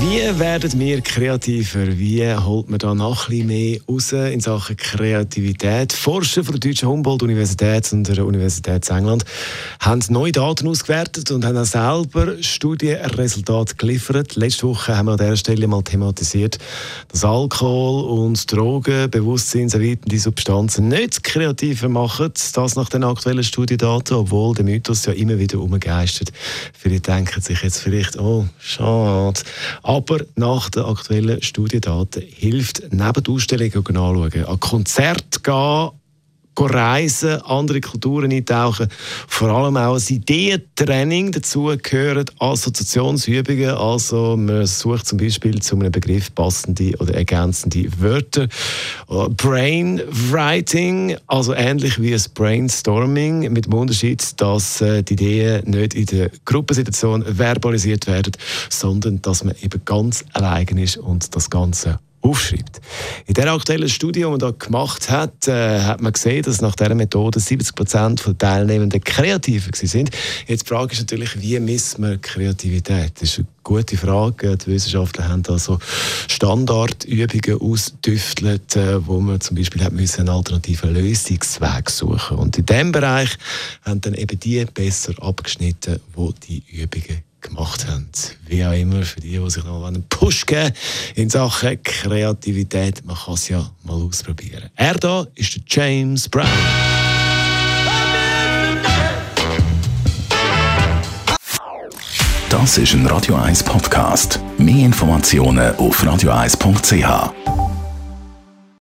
Wie werden wir kreativer? Wie holt man da noch ein bisschen mehr raus in Sachen Kreativität? Forscher von der Deutschen Humboldt-Universität und der Universität England haben neue Daten ausgewertet und haben auch selber Studienresultate geliefert. Letzte Woche haben wir an dieser Stelle mal thematisiert, dass Alkohol und Drogen, bewusstseinserweiternde Substanzen nicht kreativer machen. Das nach den aktuellen Studiendaten, obwohl der Mythos ja immer wieder umgeistert. Viele denken sich jetzt vielleicht, oh, schade. Aber nach den aktuellen Studiendaten hilft neben der Ausstellung anschauen, an Konzert gehen, reisen, andere Kulturen eintauchen. Vor allem auch ein Ideentraining dazu gehören, Assoziationsübungen. Also man sucht zum Beispiel zu einem Begriff passende oder ergänzende Wörter. Brainwriting, also ähnlich wie ein Brainstorming, mit dem Unterschied, dass äh, die Ideen nicht in der Gruppensituation verbalisiert werden, sondern dass man eben ganz allein ist und das Ganze aufschreibt. In der aktuellen Studie, die man da gemacht hat, äh, hat man gesehen, dass nach dieser Methode 70 Prozent der Teilnehmenden kreativer sind. Jetzt die Frage ist natürlich, wie misst man Kreativität? Das ist eine gute Frage. Die Wissenschaftler haben also Standardübungen ausgetüftelt, äh, wo man zum Beispiel hat müssen einen alternativen Lösungsweg suchen Und in diesem Bereich haben dann eben die besser abgeschnitten, wo die Übungen gemacht haben. Wie auch immer, für die, die sich noch einen Push geben in Sachen Kreativität, man kann es ja mal ausprobieren. Er da ist der James Brown. Das ist ein Radio 1 Podcast. Mehr Informationen auf radio1.ch.